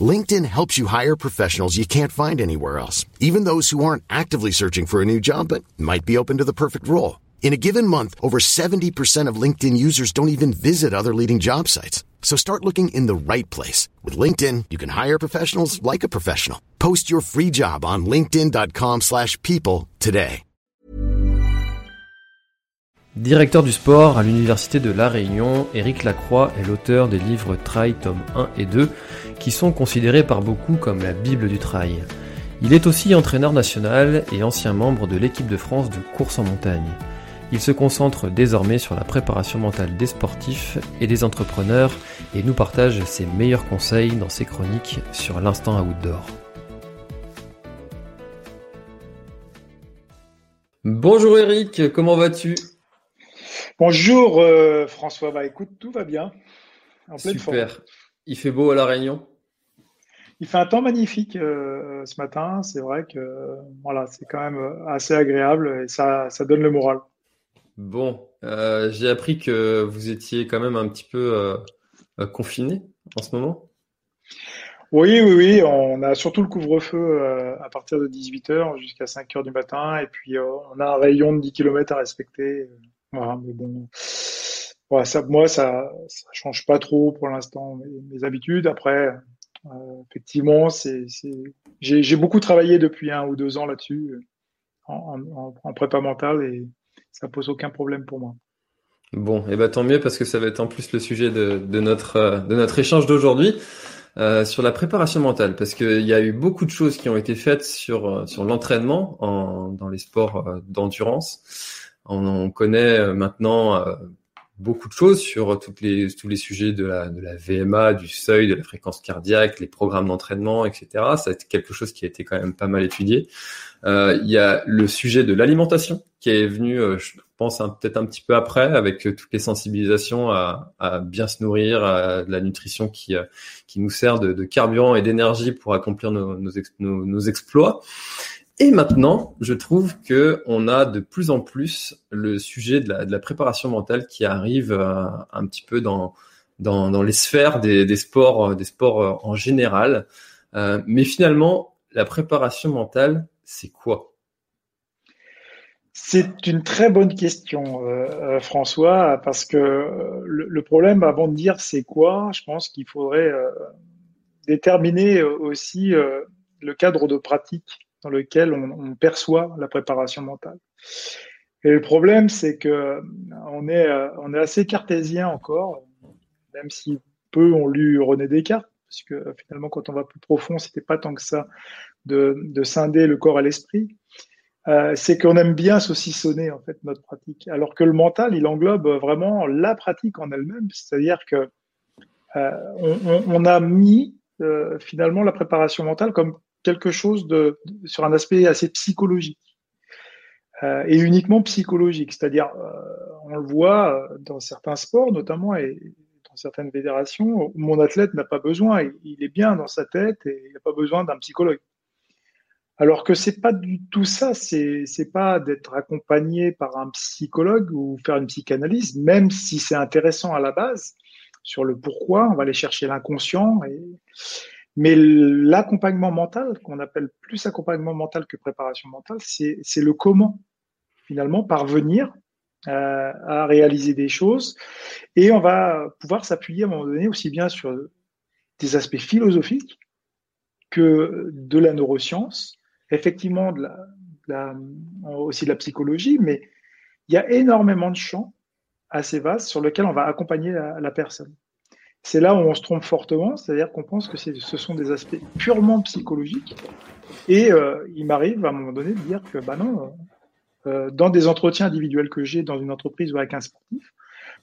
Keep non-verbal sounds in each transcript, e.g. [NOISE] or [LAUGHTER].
LinkedIn helps you hire professionals you can't find anywhere else, even those who aren't actively searching for a new job but might be open to the perfect role. In a given month, over 70% of LinkedIn users don't even visit other leading job sites. So start looking in the right place. With LinkedIn, you can hire professionals like a professional. Post your free job on linkedin.com slash people today. Directeur du sport à l'Université de La Réunion, Éric Lacroix est l'auteur des livres Trail tome 1 et 2 qui sont considérés par beaucoup comme la Bible du trail. Il est aussi entraîneur national et ancien membre de l'équipe de France de course en montagne. Il se concentre désormais sur la préparation mentale des sportifs et des entrepreneurs et nous partage ses meilleurs conseils dans ses chroniques sur l'instant outdoor. Bonjour Eric, comment vas-tu? Bonjour euh, François, bah écoute, tout va bien. En Super. Il fait beau à La Réunion? Il fait un temps magnifique euh, ce matin. C'est vrai que voilà, c'est quand même assez agréable et ça, ça donne le moral. Bon, euh, j'ai appris que vous étiez quand même un petit peu confiné en ce moment. Oui, oui, oui. On a surtout le couvre-feu à partir de 18h jusqu'à 5h du matin. Et puis, on a un rayon de 10 km à respecter. Voilà, mais bon, ça, moi, ça, ça change pas trop pour l'instant mes, habitudes. Après, euh, effectivement, c'est, j'ai, beaucoup travaillé depuis un ou deux ans là-dessus, en, en, en, prépa mentale, et ça pose aucun problème pour moi. Bon, et eh ben tant mieux parce que ça va être en plus le sujet de, de notre de notre échange d'aujourd'hui. Euh, sur la préparation mentale, parce qu'il y a eu beaucoup de choses qui ont été faites sur sur l'entraînement en, dans les sports euh, d'endurance. On, connaît euh, maintenant euh, beaucoup de choses sur toutes les, tous les sujets de la, de la VMA, du seuil, de la fréquence cardiaque, les programmes d'entraînement, etc. Ça a été quelque chose qui a été quand même pas mal étudié. Euh, il y a le sujet de l'alimentation qui est venu, je pense, peut-être un petit peu après, avec toutes les sensibilisations à, à bien se nourrir, à la nutrition qui, qui nous sert de, de carburant et d'énergie pour accomplir nos, nos, nos exploits. Et maintenant, je trouve que on a de plus en plus le sujet de la, préparation mentale qui arrive euh, un petit peu dans, les sphères des, sports, des sports euh, en général. Euh, mais finalement, la préparation mentale, c'est quoi? C'est une très bonne question, François, parce que le, problème, avant de dire c'est quoi, je pense qu'il faudrait déterminer aussi le cadre de pratique dans lequel on, perçoit la préparation mentale. Et le problème, c'est que on est, euh, on est assez cartésien encore, même si peu ont lu René Descartes, parce que finalement, quand on va plus profond, c'était pas tant que ça de, de scinder le corps et l'esprit. Euh, c'est qu'on aime bien saucissonner en fait notre pratique, alors que le mental, il englobe vraiment la pratique en elle-même, c'est-à-dire que euh, on, a mis euh, finalement la préparation mentale comme quelque chose sur un aspect assez psychologique euh, et uniquement psychologique. C'est-à-dire, euh, on le voit euh, dans certains sports, notamment et dans certaines fédérations, où mon athlète n'a pas besoin, il, est bien dans sa tête et il n'a pas besoin d'un psychologue. Alors que c'est pas du tout ça, c'est pas d'être accompagné par un psychologue ou faire une psychanalyse, même si c'est intéressant à la base sur le pourquoi, on va aller chercher l'inconscient et mais l'accompagnement mental, qu'on appelle plus accompagnement mental que préparation mentale, c'est le comment, finalement, parvenir euh, à réaliser des choses. Et on va pouvoir s'appuyer à un moment donné aussi bien sur des aspects philosophiques que de la neuroscience, effectivement de la, aussi de la psychologie, mais il y a énormément de champs assez vastes sur lesquels on va accompagner la personne. C'est là où on se trompe fortement, c'est-à-dire qu'on pense que ce sont des aspects purement psychologiques. Et euh, il m'arrive à un moment donné de dire que, bah non, euh, dans des entretiens individuels que j'ai dans une entreprise ou avec un sportif,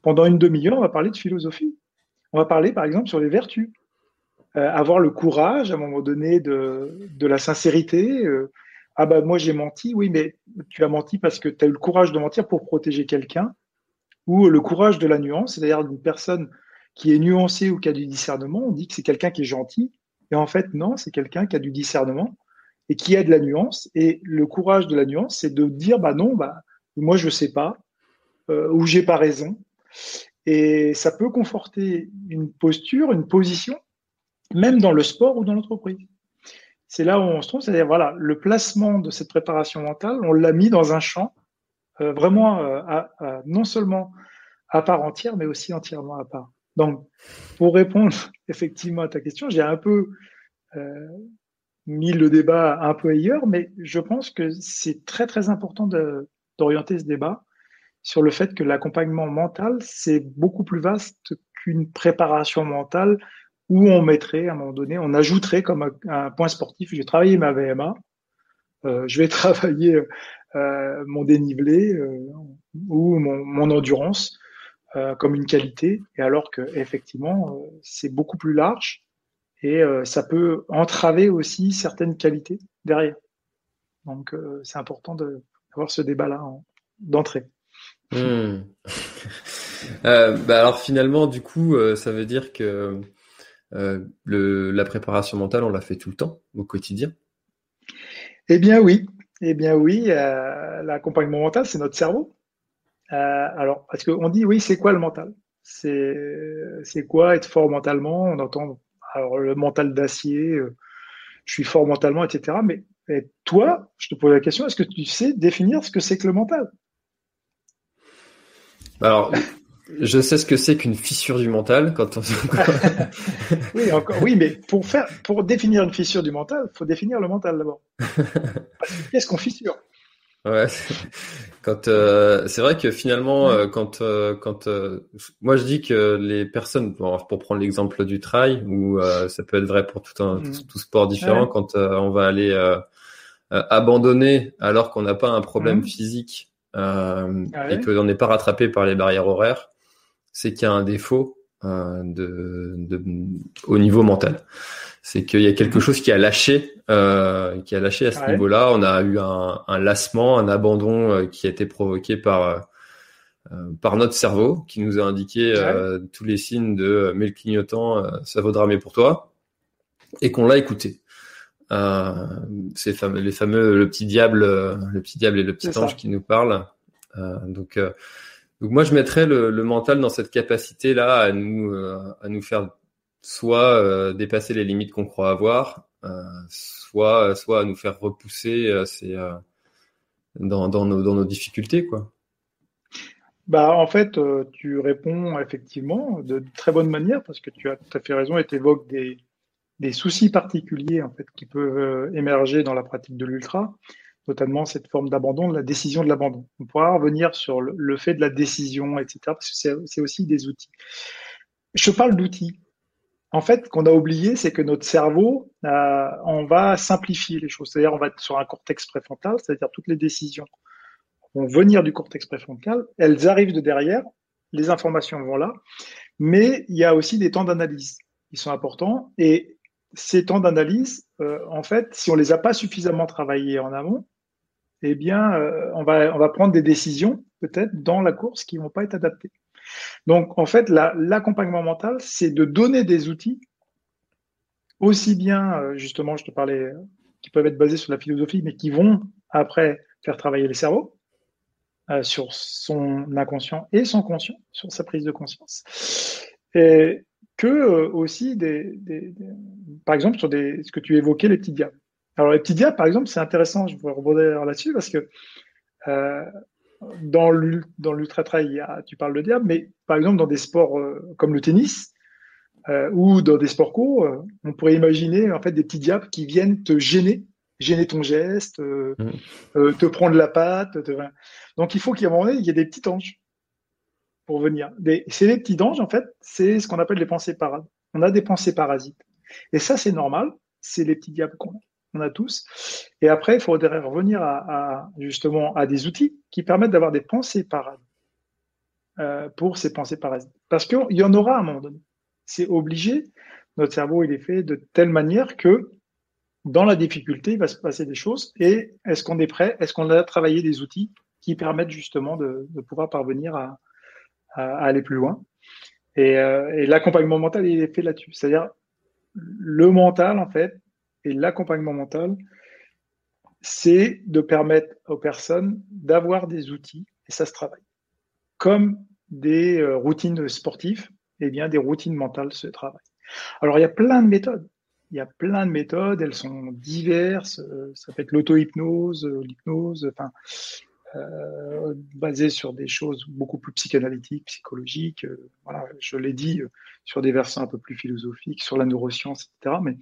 pendant une demi-heure, on va parler de philosophie. On va parler, par exemple, sur les vertus. Euh, avoir le courage, à un moment donné, de, de la sincérité, ah bah moi j'ai menti, oui, mais tu as menti parce que tu as eu le courage de mentir pour protéger quelqu'un, ou le courage de la nuance, c'est-à-dire d'une personne qui est nuancée ou qui a du discernement, on dit que c'est quelqu'un qui est gentil, et en fait non, c'est quelqu'un qui a du discernement et qui a de la nuance, et le courage de la nuance, c'est de dire bah non, bah moi je sais pas, euh, ou j'ai pas raison, et ça peut conforter une posture, une position, même dans le sport ou dans l'entreprise. C'est là où on se trouve, c'est-à-dire voilà, le placement de cette préparation mentale, on l'a mis dans un champ euh, vraiment euh, non seulement à part entière, mais aussi entièrement à part. Donc, pour répondre [LAUGHS] effectivement à ta question, j'ai un peu euh, mis le débat un peu ailleurs, mais je pense que c'est très très important d'orienter ce débat sur le fait que l'accompagnement mental, c'est beaucoup plus vaste qu'une préparation mentale où on mettrait à un moment donné, on ajouterait comme un, point sportif, je vais travailler ma VMA, euh, je vais [LAUGHS] travailler euh, mon dénivelé euh, ou mon, mon endurance euh, comme une qualité, et alors que effectivement euh, c'est beaucoup plus large et ça peut entraver aussi certaines qualités derrière. Donc c'est important d'avoir ce débat-là d'entrée. Hmm. [LAUGHS] bah alors finalement, du coup, ça veut dire que euh, le, la préparation mentale, on la fait tout le temps, au quotidien? Eh bien oui, eh bien oui, euh, l'accompagnement mental, c'est notre cerveau. Euh, alors, parce qu'on dit, oui, c'est quoi le mental? C'est quoi être fort mentalement? On entend alors, le mental d'acier, euh, je suis fort mentalement, etc. Mais toi, je te pose la question, est-ce que tu sais définir ce que c'est que le mental? Alors, je sais ce que c'est qu'une fissure du mental quand on... [LAUGHS] oui, encore, oui, mais pour faire, pour définir une fissure du mental, il faut définir le mental d'abord. [LAUGHS] Qu'est-ce qu'on fissure? Ouais, [LAUGHS] quand euh, c'est vrai que finalement, euh, quand euh, quand moi je dis que les personnes, pour prendre l'exemple du trail, ou ça peut être vrai pour tout un mm. tout, sport différent, quand on va aller abandonner alors qu'on n'a pas un problème mm. physique euh, ah et qu'on n'est pas rattrapé par les barrières horaires, c'est qu'il y a un défaut euh, de, de, au niveau mental. C'est qu'il y a quelque chose qui a lâché, euh, qui a lâché à ce niveau-là. On a eu un, un lassement, un abandon euh, qui a été provoqué par euh, par notre cerveau, qui nous a indiqué euh, tous les signes de mais le clignotant, ça vaudra mieux pour toi, et qu'on l'a écouté. c'est fameux, les fameux le petit diable, le petit diable et le petit ange qui nous parlent. donc donc moi, je mettrais le, le mental dans cette capacité-là à nous, euh, à nous faire soit euh, dépasser les limites qu'on croit avoir, euh, soit, soit à nous faire repousser c'est, dans, dans, nos, dans nos difficultés, quoi. Bah, en fait, tu réponds effectivement de très bonne manière parce que tu as tout à fait raison et tu évoques des, des soucis particuliers en fait qui peuvent émerger dans la pratique de l'ultra notamment cette forme d'abandon, la décision de l'abandon. On pourra revenir sur le, fait de la décision, etc., parce que c'est aussi des outils. Je parle d'outils. En fait, qu'on a oublié, c'est que notre cerveau, euh, on va simplifier les choses. C'est-à-dire, on va être sur un cortex préfrontal, c'est-à-dire toutes les décisions vont venir du cortex préfrontal, elles arrivent de derrière, les informations vont là, mais il y a aussi des temps d'analyse qui sont importants. Et ces temps d'analyse, euh, en fait, si on les a pas suffisamment travaillés en amont, eh bien, euh, on, va, on va prendre des décisions, peut-être, dans la course qui ne vont pas être adaptées. Donc, en fait, l'accompagnement mental, c'est de donner des outils, aussi bien, euh, justement, je te parlais, euh, qui peuvent être basés sur la philosophie, mais qui vont, après, faire travailler le cerveau, sur son inconscient et son conscient, sur sa prise de conscience. Et que aussi, des, par exemple, sur des, ce que tu évoquais, les petits diables. Alors, les petits diables, par exemple, c'est intéressant, je vais rebondir là-dessus parce que euh, dans l'ultra-trail, tu parles de diable, mais par exemple, dans des sports euh, comme le tennis euh, ou dans des sports courts, on pourrait imaginer en fait des petits diables qui viennent te gêner, gêner ton geste, mmh. te prendre la patte. Te... Donc, il faut qu'à un moment donné, il y ait des petits anges pour venir. C'est les petits anges, en fait, c'est ce qu'on appelle les pensées parades. On a des pensées parasites. Et ça, c'est normal, c'est les petits diables qu'on a on a tous. Et après, il faudrait revenir à, justement à des outils qui permettent d'avoir des pensées parades euh, pour ces pensées parasites. Parce qu'il y en aura à un moment donné. C'est obligé. Notre cerveau, il est fait de telle manière que dans la difficulté, il va se passer des choses. Et est-ce qu'on est prêt? Est-ce qu'on a travaillé des outils qui permettent justement de, pouvoir parvenir à, aller plus loin? Et, euh, et l'accompagnement mental, il est fait là-dessus. C'est-à-dire, le mental, en fait, et l'accompagnement mental, c'est de permettre aux personnes d'avoir des outils, et ça se travaille. Comme des euh, routines sportives, eh bien, des routines mentales se travaillent. Alors, il y a plein de méthodes. Il y a plein de méthodes, elles sont diverses. Euh, ça peut être l'auto-hypnose, euh, l'hypnose, enfin, euh, basées sur des choses beaucoup plus psychanalytiques, psychologiques. voilà, je l'ai dit, sur des versants un peu plus philosophiques, sur la neuroscience, etc. Mais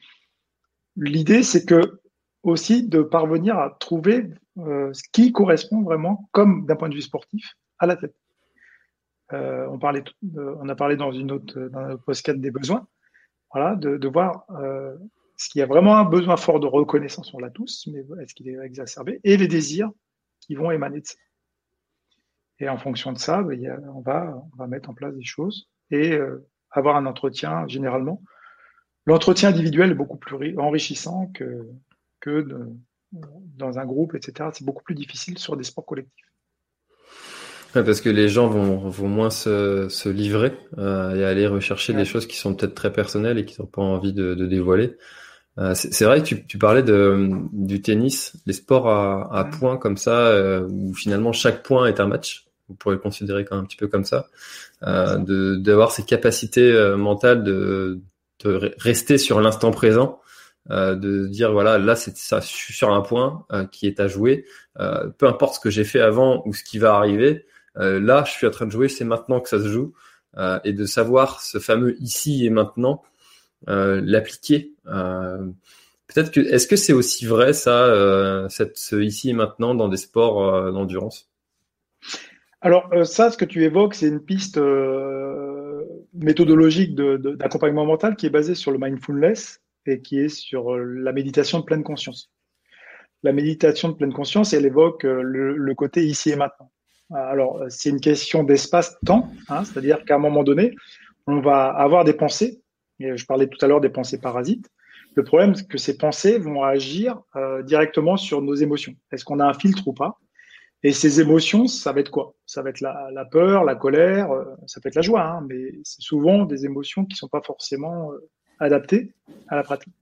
l'idée, c'est que aussi de parvenir à trouver ce qui correspond vraiment, comme d'un point de vue sportif, à la tête. on, parlait, on a parlé dans une autre, dans le post des besoins voilà, de, voir euh, ce qu'il y a vraiment un besoin fort de reconnaissance, on l'a tous, mais est-ce qu'il est exacerbé, et les désirs qui vont émaner de ça. Et en fonction de ça, ben, on, va, on va mettre en place des choses et euh, avoir un entretien généralement. L'entretien individuel est beaucoup plus enrichissant que, que dans un groupe, etc. C'est beaucoup plus difficile sur des sports collectifs parce que les gens vont, vont moins se, se livrer euh, et aller rechercher des choses qui sont peut-être très personnelles et qui n'ont pas envie de, de dévoiler. Euh, c'est vrai que tu, tu parlais de, du tennis, les sports à, à points comme ça, euh, où finalement chaque point est un match. Vous pourrez le considérer quand un petit peu comme ça, euh, d'avoir ces capacités euh, mentales de, de rester sur l'instant présent, euh, de dire voilà là c'est ça, je suis sur un point qui est à jouer, peu importe ce que j'ai fait avant ou ce qui va arriver, euh, là, je suis en train de jouer, c'est maintenant que ça se joue, euh, et de savoir ce fameux ici et maintenant, euh, l'appliquer. Peut-être que est-ce que c'est aussi vrai ça, cette, ce ici et maintenant dans des sports d'endurance? Alors ça, ce que tu évoques, c'est une piste méthodologique d'accompagnement mental qui est basée sur le mindfulness et qui est sur la méditation de pleine conscience. La méditation de pleine conscience, elle évoque le côté ici et maintenant. Alors, c'est une question d'espace-temps, hein, c'est-à-dire qu'à un moment donné, on va avoir des pensées. Et je parlais tout à l'heure des pensées parasites. Le problème, c'est que ces pensées vont agir euh, directement sur nos émotions. Est-ce qu'on a un filtre ou pas? Et ces émotions, ça va être quoi? Ça va être la, peur, la colère, euh, ça peut être la joie, hein, mais c'est souvent des émotions qui ne sont pas forcément euh, adaptées à la pratique.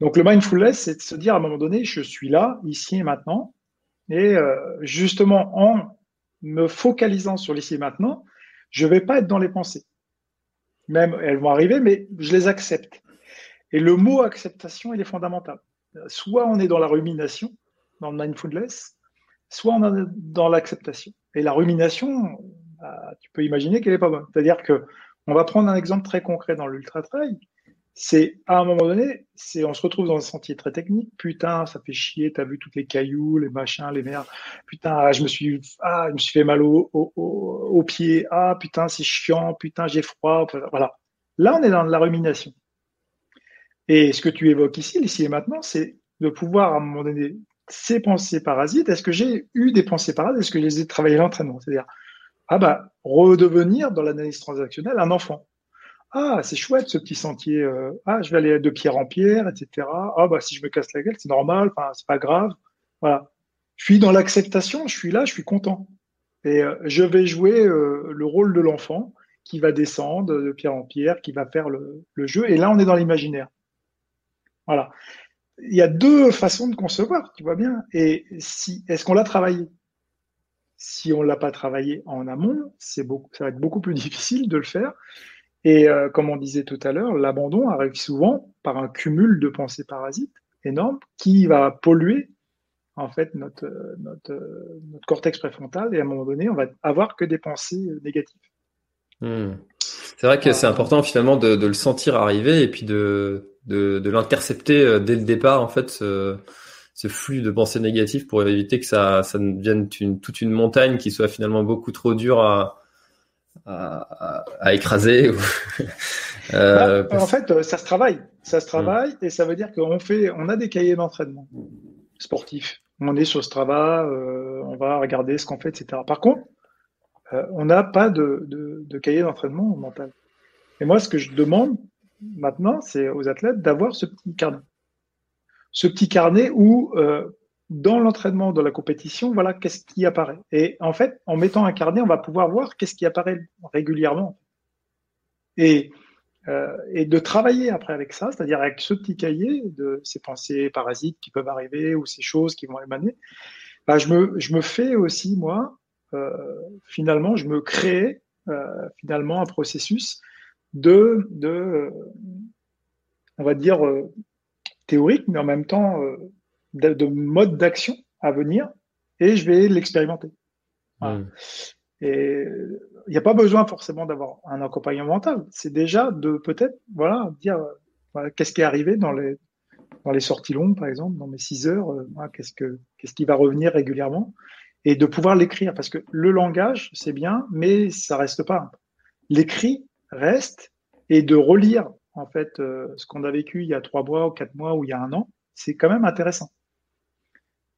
Donc le mindfulness, c'est de se dire à un moment donné, je suis là, ici et maintenant, et justement en me focalisant sur l'ici et maintenant, je ne vais pas être dans les pensées. Même elles vont arriver, mais je les accepte. Et le mot acceptation, il est fondamental. Soit on est dans la rumination, dans le mindfulness, soit on est dans l'acceptation. Et la rumination, bah, tu peux imaginer qu'elle n'est pas bonne. C'est-à-dire que on va prendre un exemple très concret dans l'ultra trail c'est à un moment donné, c'est on se retrouve dans un sentier très technique. Putain, ça fait chier. T'as vu toutes les cailloux, les machins, les merdes. Putain, ah, je me suis, ah, je me suis fait mal au, au, au, pied. Ah, putain, c'est chiant. Putain, j'ai froid. Voilà. Là, on est dans la rumination. Et ce que tu évoques ici, ici et maintenant, c'est de pouvoir à un moment donné ces pensées parasites. Est-ce que j'ai eu des pensées parasites? Est-ce que je les ai travaillées l'entraînement? C'est-à-dire, ah bah, redevenir dans l'analyse transactionnelle un enfant. Ah, c'est chouette ce petit sentier. Euh, ah, je vais aller de pierre en pierre, etc. Ah, bah si je me casse la gueule, c'est normal. Enfin, c'est pas grave. Voilà. Je suis dans l'acceptation. Je suis là. Je suis content. Et euh, je vais jouer euh, le rôle de l'enfant qui va descendre de pierre en pierre, qui va faire le, jeu. Et là, on est dans l'imaginaire. Voilà. Il y a deux façons de concevoir, tu vois bien. Et si, est-ce qu'on l'a travaillé? Si on l'a pas travaillé en amont, c'est beaucoup, ça va être beaucoup plus difficile de le faire. Et euh, comme on disait tout à l'heure, l'abandon arrive souvent par un cumul de pensées parasites énormes qui va polluer en fait notre, notre, notre cortex préfrontal et à un moment donné, on va avoir que des pensées négatives. Hmm. C'est vrai que c'est important finalement de, de, le sentir arriver et puis de, de, de l'intercepter euh, dès le départ en fait ce, ce, flux de pensées négatives pour éviter que ça, ça devienne une, toute une montagne qui soit finalement beaucoup trop dure à, à, écraser [LAUGHS] euh, bah, En fait, ça se travaille. Ça se travaille et ça veut dire qu'on fait, on a des cahiers d'entraînement sportifs. On est sur ce travail, euh, on va regarder ce qu'on fait, etc. Par contre, euh, on n'a pas de, de, cahier d'entraînement mental. Et moi, ce que je demande maintenant, c'est aux athlètes d'avoir ce petit carnet. ce petit carnet où dans l'entraînement, de la compétition, voilà qu'est-ce qui apparaît. Et en fait, en mettant un carnet, on va pouvoir voir qu'est-ce qui apparaît régulièrement. Et, euh, et de travailler après avec ça, c'est-à-dire avec ce petit cahier de ces pensées parasites qui peuvent arriver ou ces choses qui vont émaner, bah, je, me, je me fais aussi, moi, euh, finalement, je me crée euh, finalement un processus de, de on va dire, euh, théorique, mais en même temps de, de mode d'action à venir et je vais l'expérimenter. Hmm. Et il n'y a pas besoin forcément d'avoir un accompagnement mental. C'est déjà de peut-être voilà dire qu'est-ce qui est arrivé dans les dans les sorties longues par exemple, dans mes six heures, euh, qu'est-ce que qu'est-ce qui va revenir régulièrement et de pouvoir l'écrire parce que le langage c'est bien, mais ça reste pas. L'écrit reste et de relire en fait euh, ce qu'on a vécu il y a trois mois ou quatre mois ou il y a un an, c'est quand même intéressant.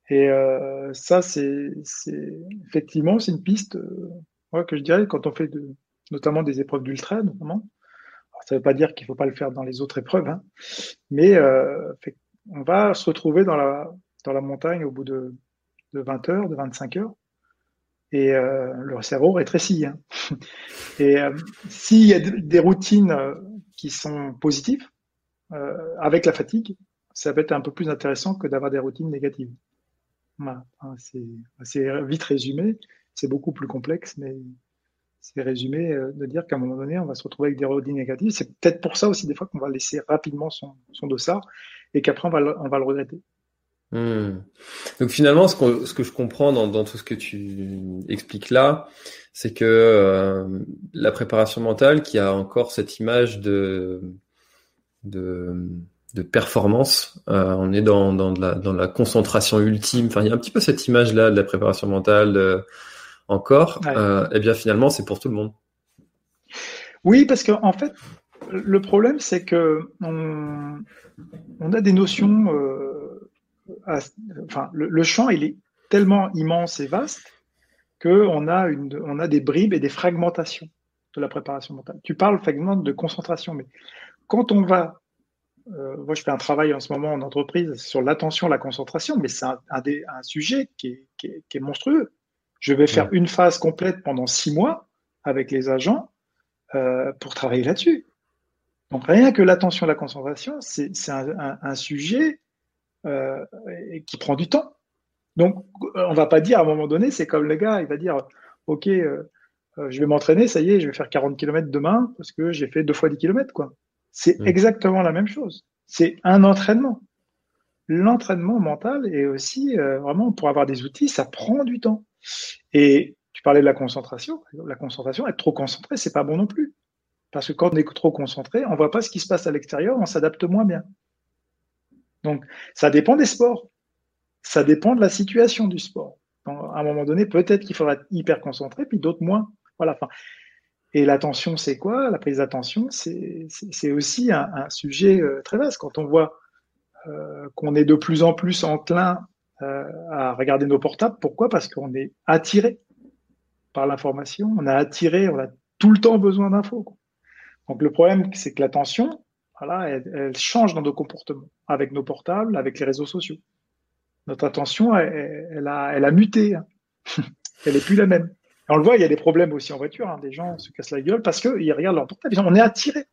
Et euh, ça, c'est effectivement, c'est une piste euh, que je dirais quand on fait notamment des épreuves d'ultra, notamment. ça ne veut pas dire qu'il ne faut pas le faire dans les autres épreuves, hein, mais on va se retrouver dans la montagne au bout de, de 20 heures, de 25 heures, et euh, le cerveau rétrécit. Hein. [LAUGHS] Et euh, s'il y a des routines euh, qui sont positives, euh, avec la fatigue, ça peut être un peu plus intéressant que d'avoir des routines négatives. C'est vite résumé, c'est beaucoup plus complexe, mais c'est résumé euh, de dire qu'à un moment donné, on va se retrouver avec des rodines négatives. C'est peut-être pour ça aussi des fois qu'on va laisser rapidement son, son dossard et qu'après on va le regretter. Hmm. Donc finalement, ce, que, ce que je comprends dans, dans, tout ce que tu expliques là, c'est que euh, la préparation mentale qui a encore cette image de, de de performance. Euh, on est dans, dans, la, dans la concentration ultime. Enfin, il y a un petit peu cette image-là de la préparation mentale euh, encore. Euh, et bien finalement, c'est pour tout le monde. Oui, parce qu'en en fait, le problème, c'est que on, on, a des notions. Enfin, le, le, champ, il est tellement immense et vaste qu'on a, une, on a des bribes et des fragmentations de la préparation mentale. Tu parles fragment de concentration, mais quand on va euh, moi, je fais un travail en ce moment en entreprise sur l'attention, la concentration, mais c'est un, un, un, sujet qui est, qui, est, qui est, monstrueux. Je vais faire une phase complète pendant six mois avec les agents euh, pour travailler là-dessus. Donc rien que l'attention, la concentration, c'est un, un, sujet euh, qui prend du temps. Donc on va pas dire à un moment donné, c'est comme le gars, il va dire, ok, euh, euh, je vais m'entraîner, ça y est, je vais faire 40 km demain parce que j'ai fait deux fois 10 km, quoi. C'est mm. exactement la même chose. C'est un entraînement. L'entraînement mental est aussi euh, vraiment pour avoir des outils, ça prend du temps. Et tu parlais de la concentration. La concentration, être trop concentré, c'est pas bon non plus. Parce que quand on est trop concentré, on voit pas ce qui se passe à l'extérieur, on s'adapte moins bien. Donc, ça dépend des sports. Ça dépend de la situation du sport. à un moment donné, peut-être qu'il faudra être hyper concentré, puis d'autres moins. Voilà. Et l'attention, c'est quoi? La prise d'attention, c'est aussi un, sujet euh, très vaste. Quand on voit euh, qu'on est de plus en plus enclin euh, à regarder nos portables, pourquoi? Parce qu'on est attiré par l'information, on a attiré, on a tout le temps besoin d'infos. Donc le problème, c'est que l'attention, voilà, elle, change dans nos comportements, avec nos portables, avec les réseaux sociaux. Notre attention, elle, a, elle a muté. Hein. [LAUGHS] elle est plus la même on le voit, il y a des problèmes aussi en voiture. Hein. Des gens se cassent la gueule parce qu'ils regardent leur portable. On est attiré.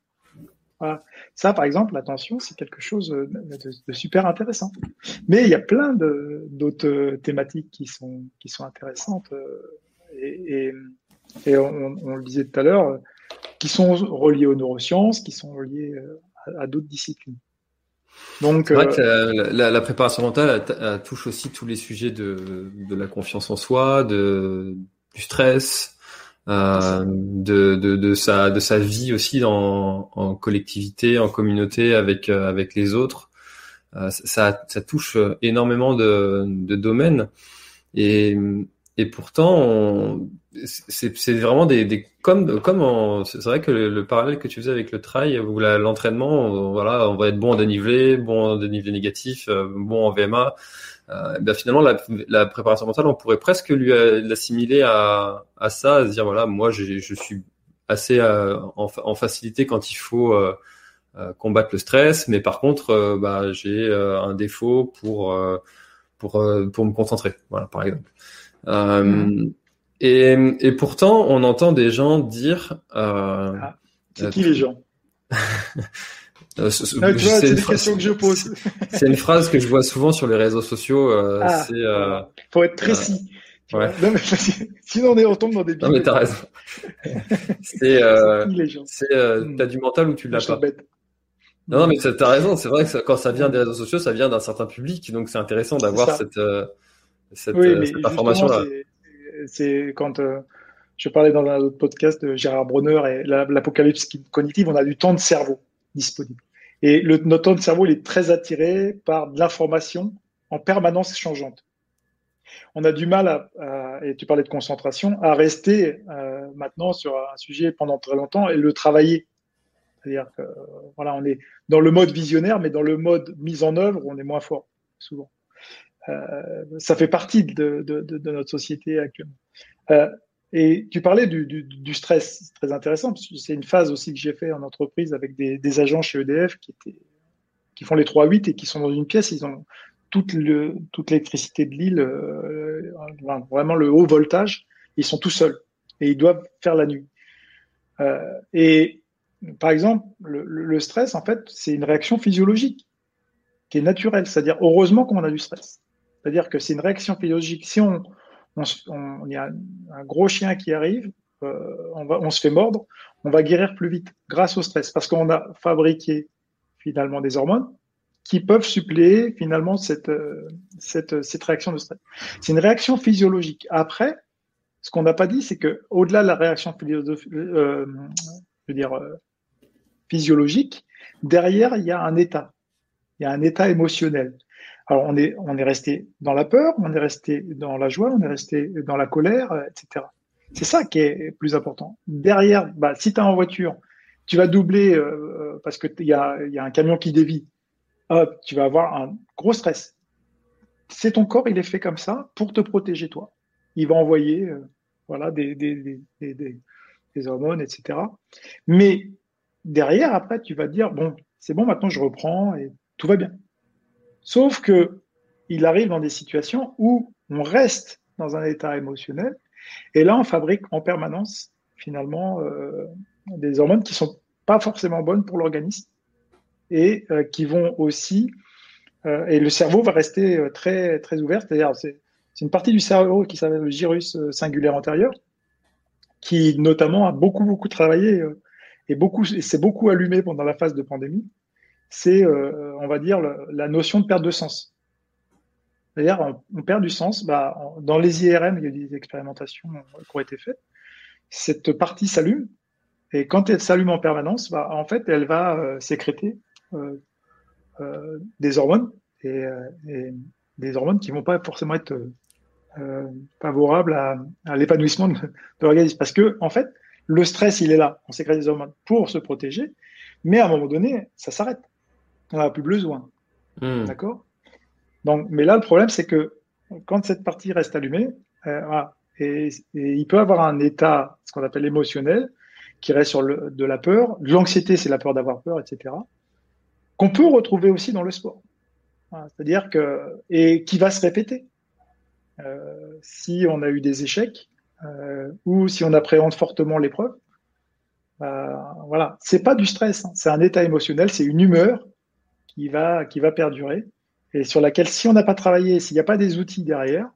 Ça, par exemple, l'attention, c'est quelque chose de, super intéressant. Mais il y a plein d'autres thématiques qui sont, qui sont intéressantes euh, et, et, on, le disait tout à l'heure, qui sont reliées aux neurosciences, qui sont reliées euh, à d'autres disciplines. Donc, vrai euh, la, la, préparation mentale elle, touche aussi tous les sujets de, de la confiance en soi, de, du stress, euh, de, de, de, sa, de sa vie aussi en, en collectivité, en communauté avec, euh, avec les autres. Euh, ça, ça touche énormément de, de domaines. Et, et pourtant, c'est vraiment des, des comme comme c'est vrai que le, parallèle que tu faisais avec le trail ou l'entraînement, voilà, on va être bon en dénivelé, bon en dénivelé négatif, bon en VMA euh, ben finalement la, préparation mentale, on pourrait presque lui euh, l'assimiler à, à ça, à se dire voilà, moi je suis assez euh, en, en, facilité quand il faut euh, combattre le stress, mais par contre, bah, j'ai un défaut pour pour pour me concentrer, voilà, par exemple. Mmh. Et, et pourtant, on entend des gens dire. Ah, c'est qui les gens? [LAUGHS] C'est des questions que je pose. [LAUGHS] c'est une phrase que je vois souvent sur les réseaux sociaux. Euh, ah, euh, faut être précis. Ouais. Non, mais, [LAUGHS] sinon on, est, on tombe dans des Non mais t'as raison. c'est, euh, euh, hmm. t'as du mental ou tu l'as pas? Non, non, mais t'as raison. C'est vrai que quand ça vient des réseaux sociaux, ça vient d'un certain public, donc c'est intéressant d'avoir cette, euh, cette, oui, cette information là. C'est quand je parlais dans un autre podcast de Gérard Bronner et l'apocalypse cognitive, on a du temps de cerveau disponible. Et le, notre temps de cerveau, il est très attiré par de l'information en permanence changeante. On a du mal à, et tu parlais de concentration, à rester euh, maintenant sur un sujet pendant très longtemps et le travailler. C'est-à-dire que voilà, on est dans le mode visionnaire, mais dans le mode mise en œuvre, on est moins fort souvent. Euh, ça fait partie de, de, de, notre société actuellement. Euh, et tu parlais du, du, du stress, c'est très intéressant, parce que c'est une phase aussi que j'ai fait en entreprise avec des, des, agents chez EDF qui, étaient, qui font les 3-8 et qui sont dans une pièce, ils ont toute le, toute l'électricité de l'île, euh, vraiment le haut voltage, ils sont tout seuls et ils doivent faire la nuit. Euh, et par exemple, le, le stress, en fait, c'est une réaction physiologique qui est naturelle, c'est-à-dire heureusement qu'on a du stress. C'est-à-dire que c'est une réaction physiologique. Si on, y a un, gros chien qui arrive, euh, on, se fait mordre, on va guérir plus vite grâce au stress, parce qu'on a fabriqué finalement des hormones qui peuvent suppléer finalement cette, euh, cette, cette réaction de stress. C'est une réaction physiologique. Après, ce qu'on n'a pas dit, c'est que au-delà de la réaction euh, euh, physiologique, derrière, il y a un état. Il y a un état émotionnel. Alors on est, on est resté dans la peur, on est resté dans la joie, on est resté dans la colère, euh, etc. C'est ça qui est plus important. Derrière, bah, si tu en voiture, tu vas doubler euh, euh, parce qu'il y a, y a un camion qui dévie. Hop, tu vas avoir un gros stress. C'est ton corps, il est fait comme ça pour te protéger toi. Il va envoyer voilà, des, des, des, des, des hormones, etc. Mais derrière, après, tu vas dire, bon, c'est bon, maintenant je reprends et tout va bien. Sauf que il arrive dans des situations où on reste dans un état émotionnel et là on fabrique en permanence finalement euh, des hormones qui sont pas forcément bonnes pour l'organisme et euh, qui vont aussi euh, et le cerveau va rester très très ouvert. C'est-à-dire c'est une partie du cerveau qui s'appelle le gyrus singulaire antérieur qui notamment a beaucoup beaucoup travaillé et s'est beaucoup allumé pendant la phase de pandémie c'est, euh, on va dire, la notion de perte de sens. D'ailleurs, on, perd du sens. Bah, dans les IRM, il y a des expérimentations qui ont été faites. Cette partie s'allume, et quand elle s'allume en permanence, bah, en fait, elle va euh, sécréter euh, des hormones, et, des hormones qui vont pas forcément être favorables à, à l'épanouissement de, de l'organisme. Parce que, en fait, le stress, il est là. On sécrète des hormones pour se protéger, mais à un moment donné, ça s'arrête on n'a plus besoin. Hmm. D'accord? Donc, mais là, le problème, c'est que quand cette partie reste allumée, euh, voilà, et, il peut avoir un état, ce qu'on appelle émotionnel, qui reste sur le, de la peur. L'anxiété, c'est la peur d'avoir peur, etc. Qu'on peut retrouver aussi dans le sport. C'est-à-dire que et qui va se répéter. Euh, si on a eu des échecs euh, ou si on appréhende fortement l'épreuve, euh, voilà, c'est pas du stress, hein. c'est un état émotionnel, c'est une humeur qui va, qui va perdurer et sur laquelle, si on n'a pas travaillé, s'il n'y a pas des outils derrière,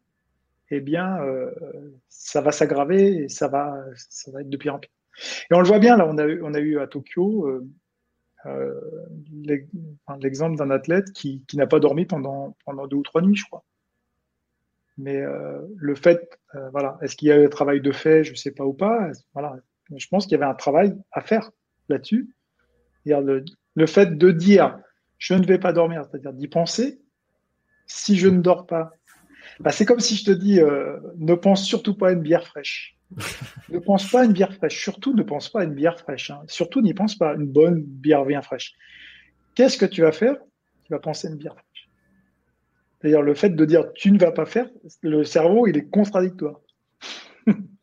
eh bien, euh, ça va s'aggraver et ça va, ça va être de pire en pire. Et on le voit bien, là, on a, on a eu à Tokyo euh, euh, l'exemple d'un athlète qui, qui n'a pas dormi pendant, pendant deux ou trois nuits, je crois. Mais le fait, voilà, est-ce qu'il y a eu un travail de fait, je ne sais pas ou pas, voilà, je pense qu'il y avait un travail à faire là-dessus. Le, le fait de dire, je ne vais pas dormir, c'est-à-dire d'y penser. Si je ne dors pas, bah, c'est comme si je te dis euh, ne pense surtout pas à une bière fraîche. ne pense pas à une bière fraîche. Surtout ne pense pas à une bière fraîche. Hein. Surtout n'y pense pas à une bonne bière bien fraîche. Qu'est-ce que tu vas faire? Tu vas penser à une bière fraîche. D'ailleurs, le fait de dire tu ne vas pas faire, le cerveau, il est contradictoire.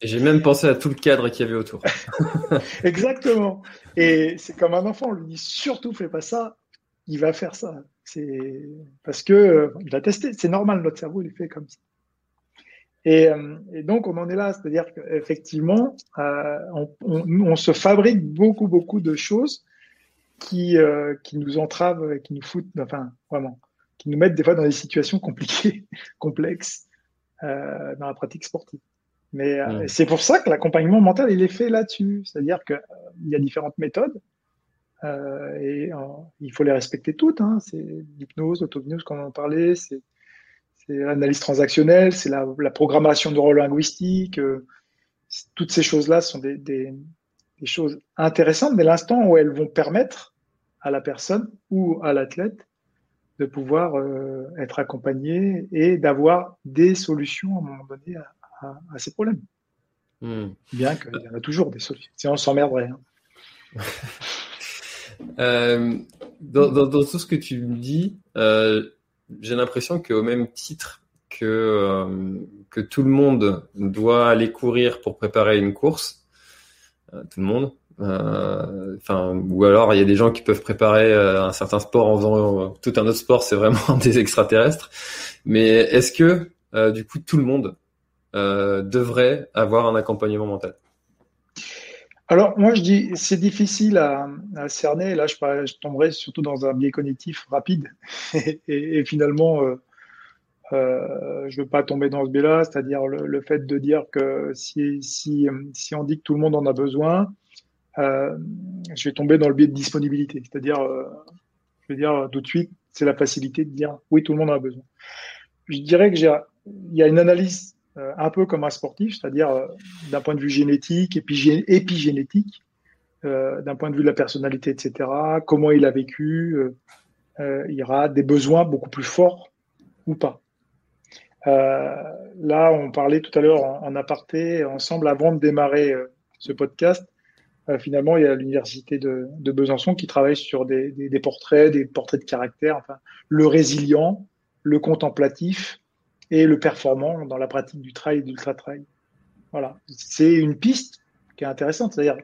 J'ai même pensé à tout le cadre qu'il y avait autour. [LAUGHS] Exactement. Et c'est comme un enfant, on lui dit surtout fais pas ça, il va faire ça. C'est parce que euh, il va tester. C'est normal, notre cerveau il est fait comme ça. Et, euh, et donc on en est là, c'est-à-dire qu'effectivement, euh, on, on, on, se fabrique beaucoup beaucoup de choses qui euh, qui nous entravent, qui nous foutent, enfin vraiment, qui nous mettent des fois dans des situations compliquées, [LAUGHS] complexes dans la pratique sportive. Mais c'est pour ça que l'accompagnement mental, il est fait là-dessus. C'est-à-dire qu'il y a différentes méthodes euh, et il faut les respecter toutes. Hein. C'est l'hypnose, l'autohypnose, comme on en parlait, c'est l'analyse transactionnelle, c'est la, la, programmation neurolinguistique. toutes ces choses-là sont des, des, des, choses intéressantes, mais l'instant où elles vont permettre à la personne ou à l'athlète de pouvoir euh, être accompagné et d'avoir des solutions à un moment donné à, à, à ces problèmes. Hmm. Bien qu'il y en a toujours des solutions. Sinon, on s'emmerderait. Hein. [LAUGHS] euh, dans, dans, dans, tout ce que tu me dis, euh, j'ai l'impression qu'au même titre que, euh, que tout le monde doit aller courir pour préparer une course, euh, tout le monde, euh, enfin, ou alors il y a des gens qui peuvent préparer un certain sport en faisant tout un autre sport, c'est vraiment [LAUGHS] des extraterrestres. Mais est-ce que du coup tout le monde devrait avoir un accompagnement mental? Alors, moi, je dis, c'est difficile à, à, cerner. Là, je, je, tomberais surtout dans un biais cognitif rapide. [LAUGHS] et, et, et, finalement, euh, euh, je ne veux pas tomber dans ce biais-là, c'est-à-dire le, le, fait de dire que si, si, si, on dit que tout le monde en a besoin, euh, je vais tomber dans le biais de disponibilité. C'est-à-dire, euh, je veux dire tout de suite, c'est la facilité de dire oui, tout le monde en a besoin. Je dirais que il y a une analyse un peu comme un sportif, c'est-à-dire euh, d'un point de vue génétique, épigénétique, euh, d'un point de vue de la personnalité, etc., comment il a vécu, il y aura des besoins beaucoup plus forts ou pas. là, on parlait tout à l'heure en, aparté, ensemble, avant de démarrer ce podcast, finalement, il y a l'université de, Besançon qui travaille sur des, portraits, des portraits de caractère, enfin, le résilient, le contemplatif, et le performant dans la pratique du trail et de l'ultra-trail. Voilà. C'est une piste qui est intéressante. C'est-à-dire,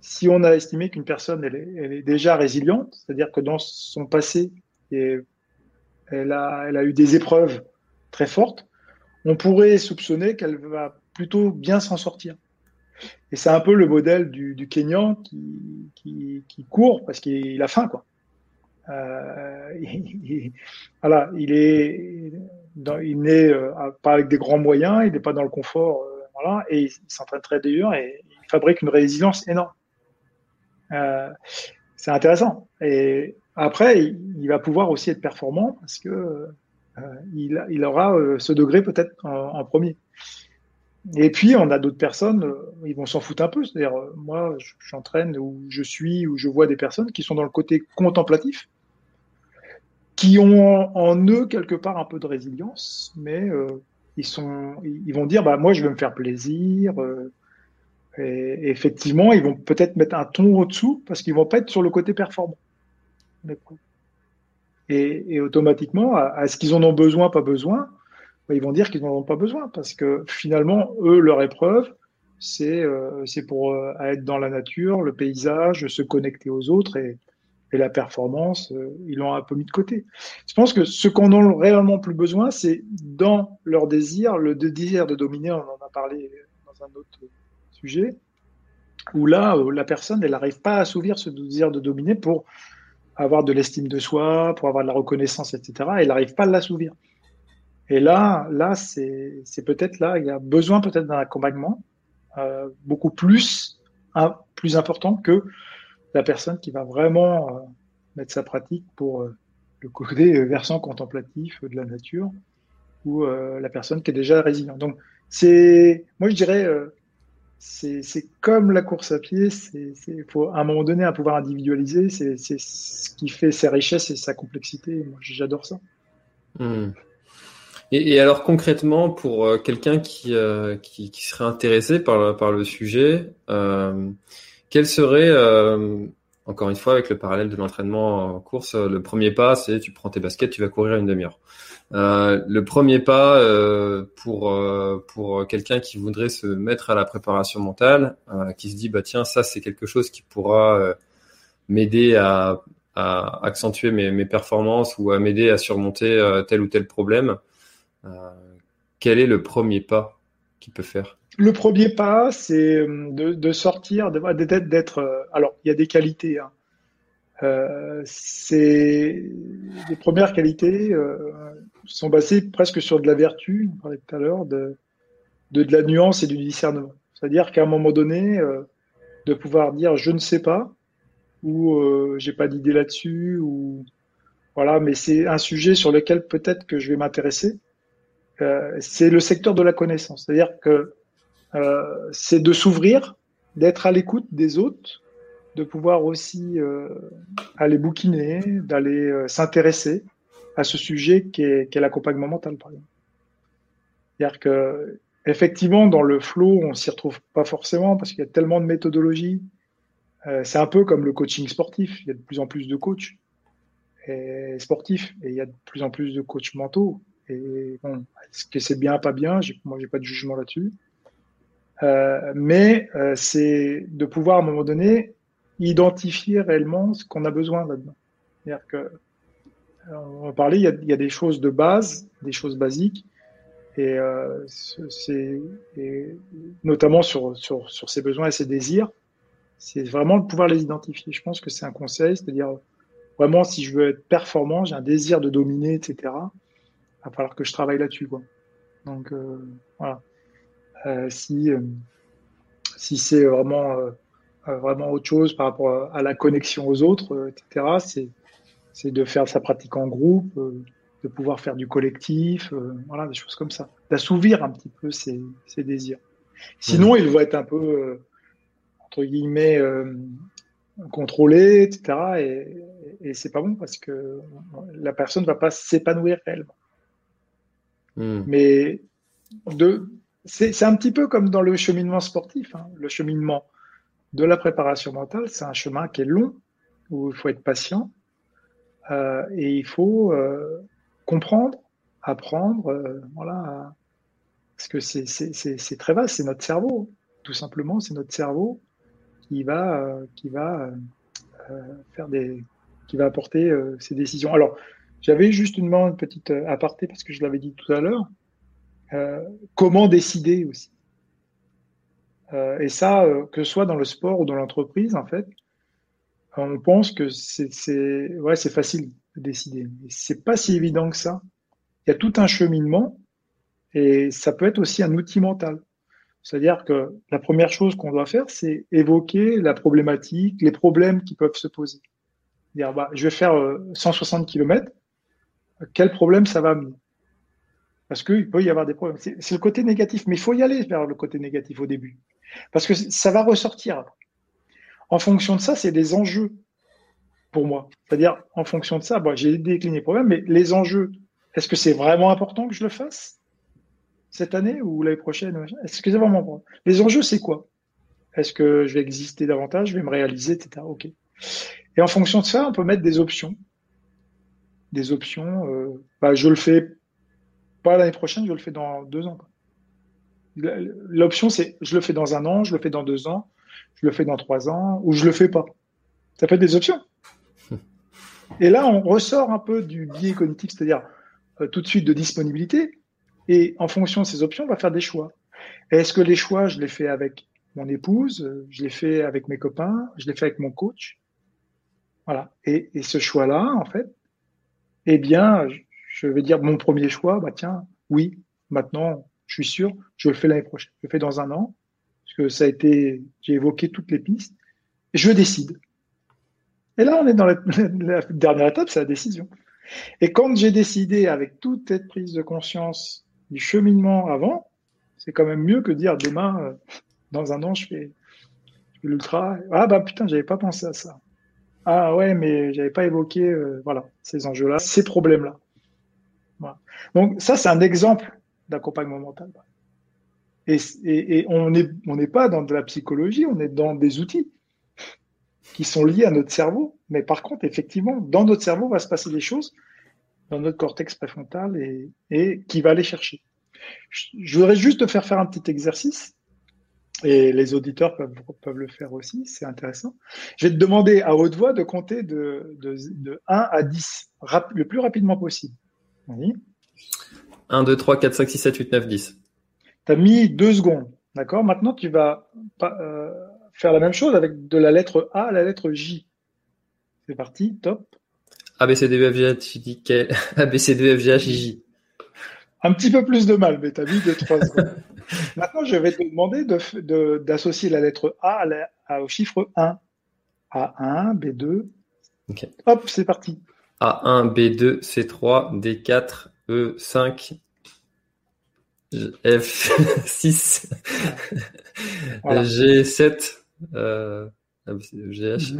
si on a estimé qu'une personne elle est, déjà résiliente, c'est-à-dire que dans son passé, elle, a, eu des épreuves très fortes, on pourrait soupçonner qu'elle va plutôt bien s'en sortir. Et c'est un peu le modèle du, du Kenyan qui, court parce qu'il a faim, quoi. Euh, [LAUGHS] il, voilà, il est, il n'est euh, pas avec des grands moyens, il n'est pas dans le confort, euh, voilà, et il s'entraîne très dur et il fabrique une résilience énorme. Euh, c'est intéressant. Et après, il, va pouvoir aussi être performant parce que il, il, aura ce degré peut-être en, en, premier. Et puis, on a d'autres personnes, ils vont s'en foutre un peu. C'est-à-dire, moi, j'entraîne ou je suis ou je vois des personnes qui sont dans le côté contemplatif qui ont en eux quelque part un peu de résilience, mais euh, ils sont, ils vont dire, bah moi je veux me faire plaisir. Euh, et, effectivement, ils vont peut-être mettre un ton au-dessous parce qu'ils vont pas être sur le côté performant. Et, automatiquement, est-ce qu'ils en ont besoin, pas besoin bah, Ils vont dire qu'ils n'en ont pas besoin parce que finalement, eux, leur épreuve, c'est euh, pour euh, être dans la nature, le paysage, se connecter aux autres et, et la performance, euh, ils l'ont un peu mis de côté. Je pense que ce qu'on a réellement plus besoin, c'est dans leur désir, le désir de dominer, on en a parlé dans un autre sujet, où là, euh, la personne, elle n'arrive pas à assouvir ce désir de dominer pour avoir de l'estime de soi, pour avoir de la reconnaissance, etc. Elle n'arrive pas à l'assouvir. Et là, là, c'est peut-être là, il y a besoin peut-être d'un accompagnement euh, beaucoup plus, plus important que la personne qui va vraiment euh, mettre sa pratique pour euh, le côté versant contemplatif de la nature ou euh, la personne qui est déjà résilient. Donc, c'est, moi je dirais, c'est comme la course à pied, c'est faut à un moment donné un pouvoir individualisé, c'est ce qui fait ses richesses et sa complexité. Moi, j'adore ça. Mmh. Et, alors concrètement, pour euh, quelqu'un qui, euh, qui, serait intéressé par, par le sujet, euh, quel serait, euh, encore une fois, avec le parallèle de l'entraînement en course, le premier pas, c'est tu prends tes baskets, tu vas courir une demi-heure. Euh, le premier pas euh, pour euh, pour quelqu'un qui voudrait se mettre à la préparation mentale, qui se dit bah tiens ça c'est quelque chose qui pourra m'aider à, à accentuer mes, mes performances ou à m'aider à surmonter tel ou tel problème. quel est le premier pas qu'il peut faire? Le premier pas, c'est euh, de, sortir, d'être. Euh, alors, il y a des qualités. Hein. Euh, c'est les premières qualités sont basées presque sur de la vertu. On parlait tout à l'heure de, de, la nuance et du discernement. C'est-à-dire qu'à un moment donné, de pouvoir dire je ne sais pas ou j'ai pas d'idée là-dessus ou voilà, mais c'est un sujet sur lequel peut-être que je vais m'intéresser. c'est le secteur de la connaissance. C'est-à-dire que euh, c'est de s'ouvrir, d'être à l'écoute des autres, de pouvoir aussi euh, aller bouquiner, d'aller euh, s'intéresser à ce sujet qui est, l'accompagnement mental, par exemple. C'est-à-dire que, effectivement, dans le flow, on s'y retrouve pas forcément parce qu'il y a tellement de méthodologies. c'est un peu comme le coaching sportif. Il y a de plus en plus de coachs et sportifs et il y a de plus en plus de coachs mentaux. Et bon, est-ce que c'est bien, pas bien? Moi, j'ai pas de jugement là-dessus. Euh, mais euh, c'est de pouvoir à un moment donné identifier réellement ce qu'on a besoin là-dedans. C'est-à-dire que euh, on va parler, il y, a, il y, a, des choses de base, des choses basiques, et, euh, c'est notamment sur, sur, sur ses besoins et ses désirs, c'est vraiment de pouvoir les identifier. Je pense que c'est un conseil, c'est-à-dire vraiment si je veux être performant, j'ai un désir de dominer, etc. Il va falloir que je travaille là-dessus, quoi. Donc euh, voilà. Euh, si, euh, si c'est vraiment, euh, vraiment autre chose par rapport à la connexion aux autres, etc., c'est de faire sa pratique en groupe, de pouvoir faire du collectif, voilà, des choses comme ça. D'assouvir un petit peu ses, ses désirs. Sinon, il va être un peu, entre guillemets, contrôlé, etc. Et, et c'est pas bon parce que la personne ne va pas s'épanouir réellement. Hmm. Mais de, c'est un petit peu comme dans le cheminement sportif. Hein. Le cheminement de la préparation mentale, c'est un chemin qui est long, où il faut être patient euh, et il faut euh, comprendre, apprendre, euh, voilà, parce que c'est très vaste, c'est notre cerveau, tout simplement, c'est notre cerveau qui va, qui va faire des, qui va apporter ces décisions. Alors, j'avais justement une petite aparté parce que je l'avais dit tout à l'heure. Euh, comment décider aussi. Euh, et ça, euh, que ce soit dans le sport ou dans l'entreprise, en fait, on pense que c'est facile de décider. C'est pas si évident que ça. Il y a tout un cheminement et ça peut être aussi un outil mental. C'est-à-dire que la première chose qu'on doit faire, c'est évoquer la problématique, les problèmes qui peuvent se poser. Bah, je vais faire 160 km, quel problème ça va amener? Parce qu'il peut y avoir des problèmes. C'est le côté négatif, mais il faut y aller vers le côté négatif au début. Parce que ça va ressortir En fonction de ça, c'est des enjeux pour moi. C'est-à-dire, en fonction de ça, bon, j'ai décliné le problème, mais les enjeux, est-ce que c'est vraiment important que je le fasse cette année ou l'année prochaine? Est-ce que c'est vraiment important Les enjeux, c'est quoi? Est-ce que je vais exister davantage? Je vais me réaliser, etc. Ok. Et en fonction de ça, on peut mettre des options. Des options. Euh, bah, je le fais pas l'année prochaine, je le fais dans deux ans. L'option, c'est je le fais dans un an, je le fais dans deux ans, je le fais dans trois ans, ou je le fais pas. Ça peut être des options. [LAUGHS] Et là, on ressort un peu du biais cognitif, c'est-à-dire euh, tout de suite de disponibilité. Et en fonction de ces options, on va faire des choix. Est-ce que les choix, je les fais avec mon épouse, je les fais avec mes copains, je les fais avec mon coach? Voilà. Et, et ce choix-là, en fait, eh bien, je vais dire mon premier choix, bah tiens, oui, maintenant, je suis sûr, je le fais l'année prochaine. Je le fais dans un an, parce que ça a été, j'ai évoqué toutes les pistes, je décide. Et là, on est dans [LAUGHS] la, dernière étape, c'est la décision. Et quand j'ai décidé, avec toute cette prise de conscience du cheminement avant, c'est quand même mieux que dire demain, euh, dans un an, je fais, l'ultra. Ah bah putain, j'avais pas pensé à ça. Ah ouais, mais j'avais pas évoqué, euh, voilà, ces enjeux-là, ces problèmes-là. Donc ça, c'est un exemple d'accompagnement mental. Et, on n'est pas dans de la psychologie, on est dans des outils qui sont liées à notre cerveau. Mais par contre, effectivement, dans notre cerveau va se passer des choses, dans notre cortex préfrontal, et, qui va aller chercher. Je voudrais juste te faire faire un petit exercice, et les auditeurs peuvent, peuvent le faire aussi, c'est intéressant. Je vais te demander à haute voix de compter de, de, de 1 à 10, le plus rapidement possible. Oui. 1, 2, 3, 4, 5, 6, 7, 8, 9, 10. Tu as mis deux secondes. D'accord? Maintenant, tu vas euh, faire la même chose avec de la lettre A à la lettre J. C'est parti, top. A, B, C, D, E, F, G, H, [LAUGHS] A, B, C, D, F, G, H, I, J. Un petit peu plus de mal, mais tu as mis de 3 secondes. [LAUGHS] Maintenant, je vais te demander d'associer la lettre A, au chiffre 1. A1, B2. Hop, c'est parti. A1, B2, C3, D4, E5, F6, G7, euh, GH,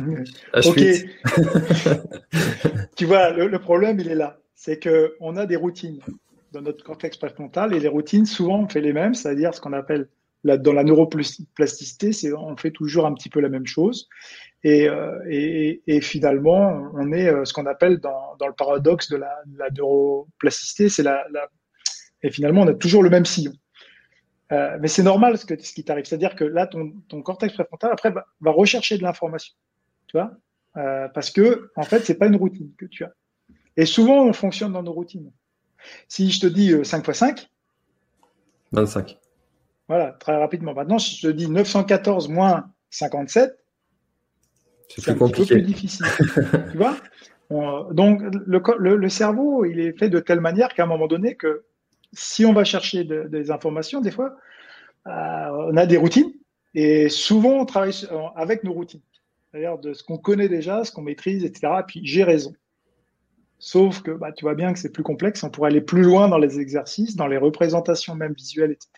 H8. [LAUGHS] tu vois, le, problème, il est là. C'est qu'on a des routines dans notre cortex préfrontal et les routines, souvent, on fait les mêmes, c'est-à-dire ce qu'on appelle dans la neuroplasticité, c'est on fait toujours un petit peu la même chose. Et, euh, et, et finalement, on est euh, ce qu'on appelle dans, dans, le paradoxe de la, la neuroplasticité, c'est la, la, et finalement, on a toujours le même sillon. Euh, mais c'est normal ce, que, ce qui t'arrive, c'est-à-dire que là, ton, ton cortex préfrontal après va, va rechercher de l'information, tu vois, euh, parce que en fait, c'est pas une routine que tu as. Et souvent, on fonctionne dans nos routines. Si je te dis 5 x 5, 25. Voilà, très rapidement. Maintenant, si je te dis 914 moins 57, c'est plus compliqué. plus difficile. [LAUGHS] tu vois? Donc, le, le, cerveau, il est fait de telle manière qu'à un moment donné, que si on va chercher des informations, des fois, euh, on a des routines et souvent on travaille avec nos routines. C'est-à-dire de ce qu'on connaît déjà, ce qu'on maîtrise, etc. Et puis j'ai raison. Sauf que bah, tu vois bien que c'est plus complexe. On pourrait aller plus loin dans les exercices, dans les représentations même visuelles, etc.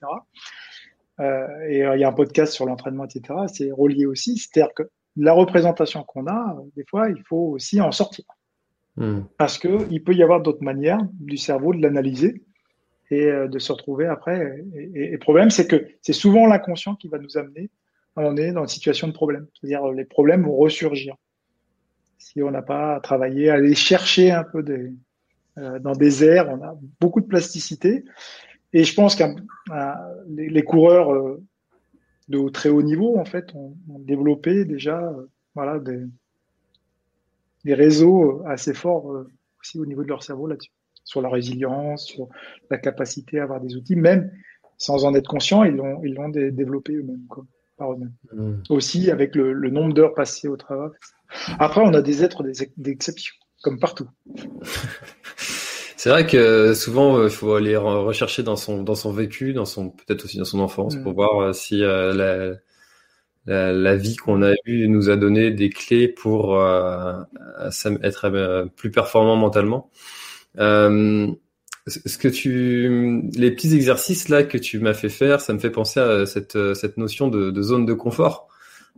Euh, et euh, il y a un podcast sur l'entraînement, etc. C'est relié aussi. C'est-à-dire que la représentation qu'on a, des fois, il faut aussi en sortir. Hmm. Parce qu'il peut y avoir d'autres manières du cerveau de l'analyser et euh, de se retrouver après. Et, le problème, c'est que c'est souvent l'inconscient qui va nous amener à on est dans une situation de problème. C'est-à-dire les problèmes vont ressurgir si on n'a pas travaillé, aller chercher un peu des, dans des airs. On a beaucoup de plasticité. Et je pense que les, les, coureurs euh, de très haut niveau, en fait, ont, développé déjà euh, voilà, des, des, réseaux assez forts euh, aussi au niveau de leur cerveau là-dessus, sur la résilience, sur la capacité à avoir des outils, même sans en être conscient, ils l'ont ils l'ont développé eux-mêmes, par eux-mêmes. Mmh. Aussi avec le, le nombre d'heures passées au travail. Après, on a des êtres d'exception, comme partout. [LAUGHS] C'est vrai que souvent il faut aller rechercher dans son dans son vécu, dans son peut-être aussi dans son enfance pour mm. voir euh, si euh, la, la, la, vie qu'on a eue nous a donné des clés pour euh, être euh, plus performant mentalement. Euh, ce que tu, les petits exercices là que tu m'as fait faire, ça me fait penser à cette cette notion de, de zone de confort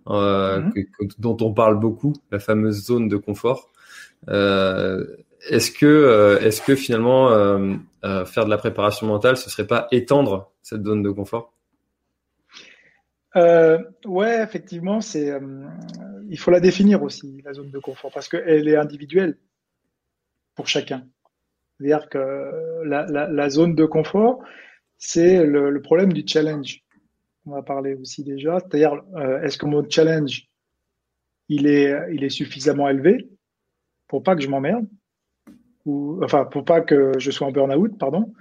euh, mm. dont on parle beaucoup, la fameuse zone de confort. Euh, est-ce que, euh, est-ce que finalement euh, euh, faire de la préparation mentale, ce serait pas étendre cette zone de confort? Euh, Ouais, effectivement, c'est. il faut la définir aussi la zone de confort parce qu'elle est individuelle pour chacun. C'est-à-dire que la, zone de confort, c'est le, problème du challenge. On va parler aussi déjà. C'est-à-dire, est-ce que mon challenge, il est, il est suffisamment élevé pour pas que je m'emmerde? Ou enfin pour pas que je sois en burn-out, pardon,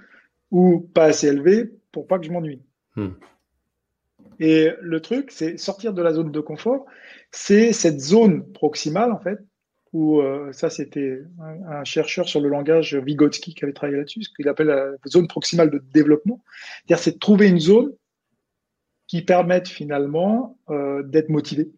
ou pas assez élevé pour pas que je m'ennuie. Hmm. Et le truc, c'est sortir de la zone de confort, c'est cette zone proximale en fait, où euh, ça c'était un, chercheur sur le langage Vygotsky qui avait travaillé là-dessus, ce qu'il appelle la zone proximale de développement. C'est-à-dire c'est de trouver une zone qui permette finalement euh, d'être motivé,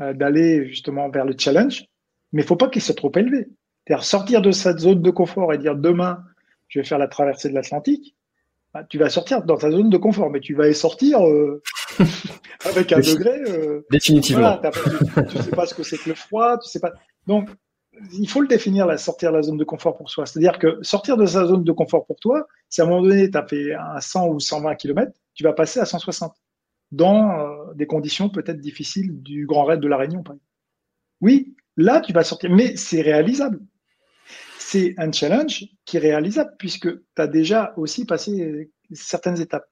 euh, d'aller justement vers le challenge, mais il faut pas qu'il soit trop élevé. C'est-à-dire sortir de cette zone de confort et dire demain, je vais faire la traversée de l'Atlantique. Bah, tu vas sortir dans ta zone de confort, mais tu vas y sortir euh, [LAUGHS] avec un degré. Euh, Définitivement. tu, ne sais pas ce que c'est que le froid, tu sais pas. Donc, il faut le définir, la, sortir de la zone de confort pour soi. C'est-à-dire que sortir de sa zone de confort pour toi, si à un moment donné, tu as fait un 100 ou 120 km, tu vas passer à 160 dans euh, des conditions peut-être difficiles du Grand Raid de la Réunion, par exemple. Oui, là, tu vas sortir, mais c'est réalisable. C'est un challenge qui est réalisable puisque tu as déjà aussi passé certaines étapes.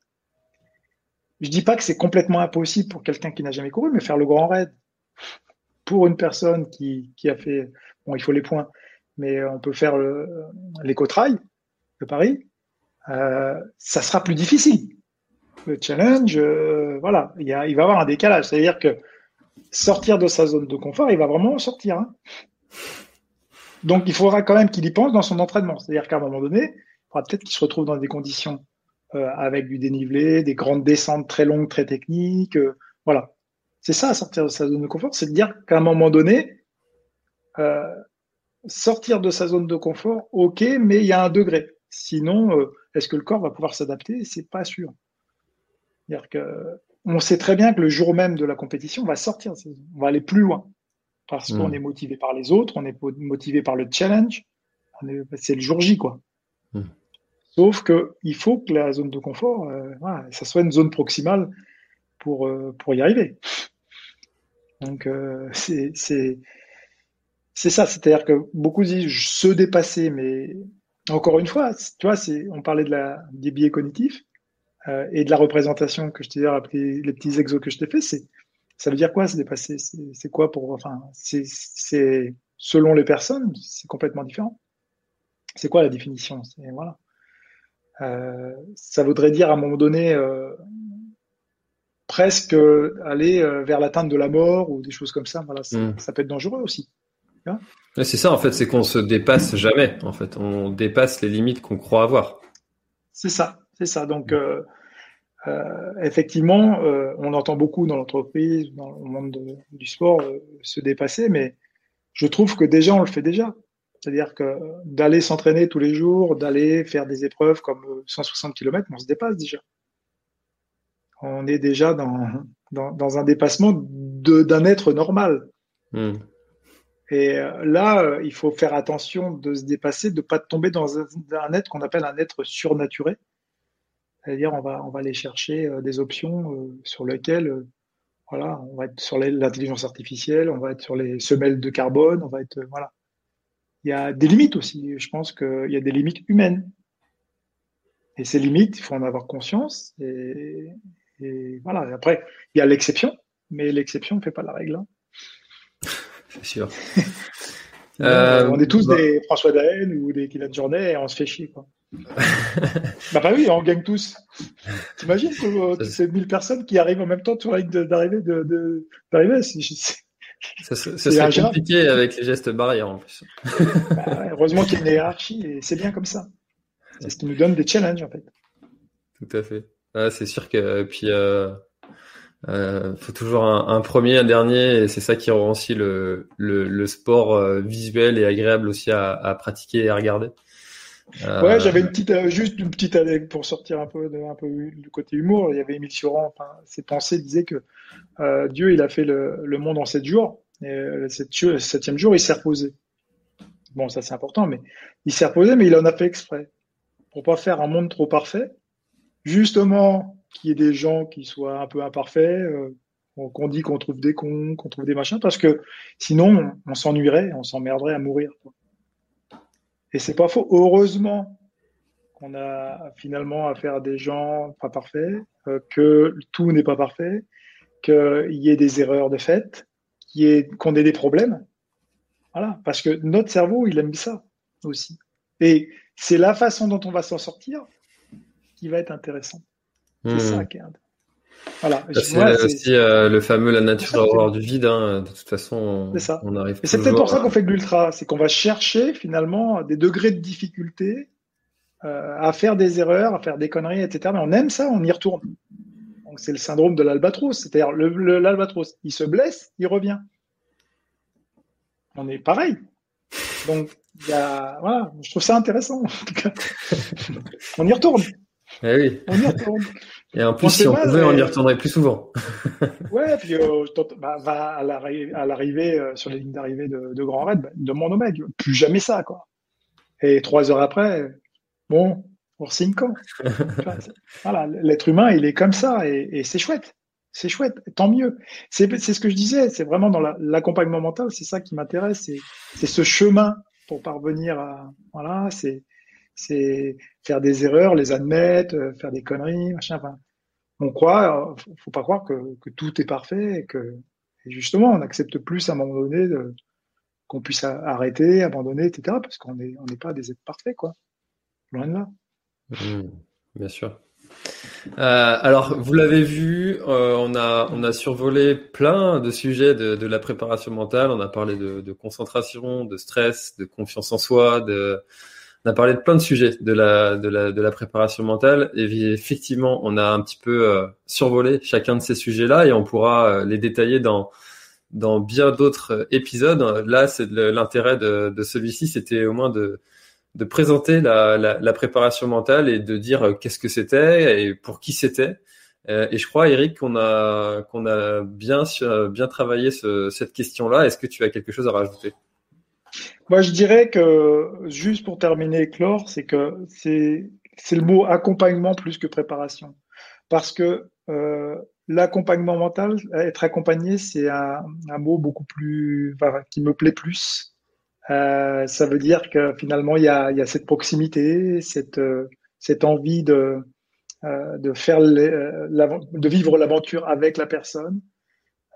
Je dis pas que c'est complètement impossible pour quelqu'un qui n'a jamais couru, mais faire le grand raid pour une personne qui, qui a fait, bon, il faut les points, mais on peut faire l'éco-trail de Paris, euh, ça sera plus difficile. Le challenge, euh, voilà, il, va y avoir un décalage. C'est-à-dire que sortir de sa zone de confort, il va vraiment sortir. Hein. Donc, il faudra quand même qu'il y pense dans son entraînement. C'est-à-dire qu'à un moment donné, il faudra peut-être qu'il se retrouve dans des conditions euh, avec du dénivelé, des grandes descentes très longues, très techniques. Euh, voilà. C'est ça, sortir de sa zone de confort, c'est de dire qu'à un moment donné, euh, sortir de sa zone de confort, ok, mais il y a un degré. Sinon, euh, est-ce que le corps va pouvoir s'adapter? C'est pas sûr. C'est-à-dire que on sait très bien que le jour même de la compétition, on va sortir, on va aller plus loin parce qu'on hmm. est motivé par les autres, on est motivé par le challenge. C'est le jour J, quoi. Hmm. Sauf que il faut que la zone de confort, euh, ça soit une zone proximale pour euh, pour y arriver. Donc c'est c'est ça, c'est-à-dire que beaucoup disent se dépasser, mais encore une fois, tu vois, on parlait de la, des biais cognitifs euh, et de la représentation que je t'ai dit, les petits exos que je t'ai fait, c'est, ça veut dire quoi? Se dépasser c'est, quoi pour, enfin, c'est, selon les personnes, c'est complètement différent. C'est quoi la définition? C'est, voilà. Euh, ça voudrait dire à un moment donné euh, presque aller euh, vers l'atteinte de la mort ou des choses comme ça. Voilà, ça, mmh. ça peut être dangereux aussi c'est ça en fait, c'est qu'on se dépasse jamais. En fait, on dépasse les limites qu'on croit avoir. C'est ça, c'est ça. Donc euh, euh, effectivement, euh, on entend beaucoup dans l'entreprise, dans le monde du sport, se dépasser, mais je trouve que déjà on le fait déjà. C'est-à-dire que d'aller s'entraîner tous les jours, d'aller faire des épreuves comme 160 km, on se dépasse déjà. On est déjà dans, dans, un dépassement d'un être normal. Hmm. Et euh, là, euh, il faut faire attention de se dépasser, de ne pas tomber dans un, être qu'on appelle un être surnaturé. C'est-à-dire, on va, on va aller chercher euh, des options sur lesquelles, voilà, on va être sur l'intelligence artificielle, on va être sur les semelles de carbone, on va être, voilà. Il y a des limites aussi. Je pense qu'il y a des limites humaines. Et ces limites, il faut en avoir conscience. Et, et voilà. après, il y a l'exception, mais l'exception ne fait pas la règle. Hein [LAUGHS] c'est sûr. [LAUGHS] Euh, on est tous bah des François Daen ou des Kylian Jornet et on se fait chier. Quoi. [LAUGHS] bah, bah oui, on gagne tous. T'imagines que ces 1000 personnes qui arrivent en même temps sur la ligne d'arrivée de, d'arrivée Ça, serait compliqué avec les gestes barrières en plus. Bah heureusement qu'il y a une hiérarchie et c'est bien comme ça. C'est ce qui nous donne des challenges en fait. Tout à fait. c'est sûr que puis euh, euh, faut toujours un, premier, un dernier, et c'est ça qui rend aussi le, le, sport euh, visuel et agréable aussi à, à pratiquer et à regarder. Euh... Ouais, j'avais une petite, euh, juste une petite pour sortir un peu, de, du côté humour. Il y avait Émile enfin, ses pensées disaient que euh, Dieu, il a fait le, monde en sept jours, et le septième jour, il s'est reposé. Bon, ça c'est important, mais il s'est reposé, mais il en a fait exprès pour pas faire un monde trop parfait. Justement, qu'il y ait des gens qui soient un peu imparfaits, qu'on dit qu'on trouve des cons, qu'on trouve des machins, parce que sinon, on, s'ennuierait, on s'emmerderait à mourir. Et c'est pas faux. Heureusement qu'on a finalement affaire à des gens pas parfaits, euh, que tout n'est pas parfait, qu'il y ait des erreurs de fait, qu'on ait, ait des problèmes. Voilà, parce que notre cerveau, il aime ça aussi. Et c'est la façon dont on va s'en sortir qui va être intéressante. C'est ça hmm. qui est voilà. C'est aussi euh, le fameux la nature horreur du vide. Hein. De toute façon, on, ça. on arrive. Et c'est peut-être pour ça qu'on fait de l'ultra, c'est qu'on va chercher finalement des degrés de difficulté euh, à faire des erreurs, à faire des conneries, etc. Mais on aime ça, on y retourne. Donc c'est le syndrome de l'albatros, c'est-à-dire l'albatros, il se blesse, il revient. On est pareil. Donc il y a, voilà, je trouve ça intéressant. En tout cas. [LAUGHS] on y retourne. Eh oui. On y retourne. Et en plus, si on pouvait, on y retournerait plus souvent. [LAUGHS] ouais, puis euh, bah, va à l'arrivée, euh, sur les lignes d'arrivée de, de Grand Raid, bah, demande au mec, plus jamais ça, quoi. Et trois heures après, bon, on signe quand? [LAUGHS] Voilà, l'être humain, il est comme ça, et, et c'est chouette. c'est chouette, tant mieux. C'est ce que je disais, c'est vraiment dans l'accompagnement mental, c'est ça qui m'intéresse, c'est ce chemin pour parvenir à, voilà, c'est c'est faire des erreurs, les admettre, euh, faire des conneries, machin. Enfin, on croit, euh, faut pas croire que, tout est parfait et que justement on accepte plus à un moment donné qu'on puisse arrêter, abandonner, etc. Parce qu'on n'est pas des êtres parfaits, quoi. Loin de là. Mmh, bien sûr. Euh, alors, vous l'avez vu, on, a, survolé plein de sujets de, la préparation mentale. On a parlé de, concentration, de stress, de confiance en soi. De, on a parlé de plein de sujets de la, de la, de la préparation mentale. Et effectivement, on a un petit peu euh, survolé chacun de ces sujets-là et on pourra euh, les détailler dans, dans bien d'autres épisodes. Là, c'est l'intérêt de, de celui-ci, c'était au moins de de présenter la, la, la, préparation mentale et de dire euh, qu'est-ce que c'était et pour qui c'était. Euh, et je crois, Eric, qu'on a qu'on a bien bien travaillé ce, cette question-là. Est-ce que tu as quelque chose à rajouter? Moi, je dirais que juste pour terminer, Clore, c'est que c'est le mot accompagnement plus que préparation, parce que euh, l'accompagnement mental, être accompagné, c'est un, mot beaucoup plus, enfin, qui me plaît plus euh, ça veut dire que finalement il y a, cette proximité, cette, envie de, euh, faire de vivre l'aventure avec la personne.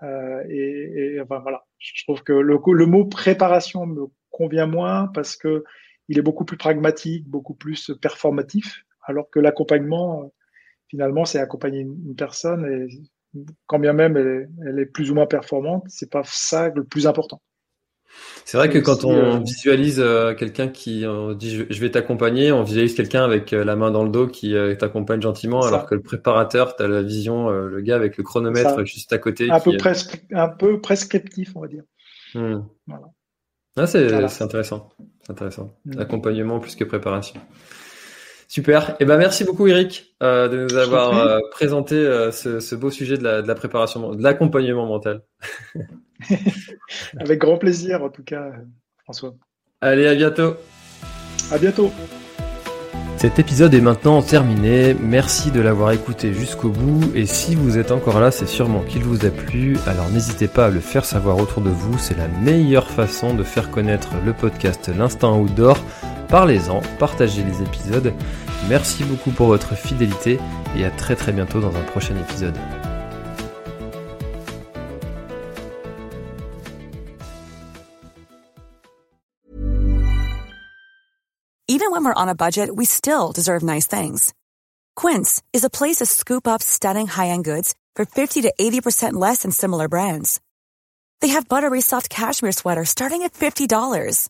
Euh, et, et enfin, voilà, je trouve que le, le mot préparation me convient moins parce que il est beaucoup plus pragmatique, beaucoup plus performatif, alors que l'accompagnement, finalement, c'est accompagner une, personne et quand bien même elle, elle est plus ou moins performante, c'est pas ça le plus important. C'est vrai que quand on euh, visualise euh, quelqu'un qui dit je vais t'accompagner, on visualise quelqu'un avec euh, la main dans le dos qui t'accompagne gentiment, alors que le préparateur, tu as la vision, le gars avec le chronomètre juste à côté. Un, peu, un peu prescriptif, on va dire. Hmm. Voilà. Ah, c'est intéressant. C'est intéressant. Hmm. Accompagnement plus que préparation. Super. Et eh ben merci beaucoup Eric de nous avoir présenté ce, ce, beau sujet de la, de la préparation, de l'accompagnement mental. [LAUGHS] Avec grand plaisir, en tout cas, François. Allez, à bientôt. À bientôt. Cet épisode est maintenant terminé. Merci de l'avoir écouté jusqu'au bout. Et si vous êtes encore là, c'est sûrement qu'il vous a plu. Alors n'hésitez pas à le faire savoir autour de vous. C'est la meilleure façon de faire connaître le podcast L'Instant Outdoor. Parlez-en, partagez les épisodes. Merci beaucoup pour votre fidélité et à très très bientôt dans un prochain épisode. Even when we're on a budget, we still deserve nice things. Quince is a place to scoop up stunning high-end goods for 50 to 80% less than similar brands. They have buttery soft cashmere sweaters starting at $50,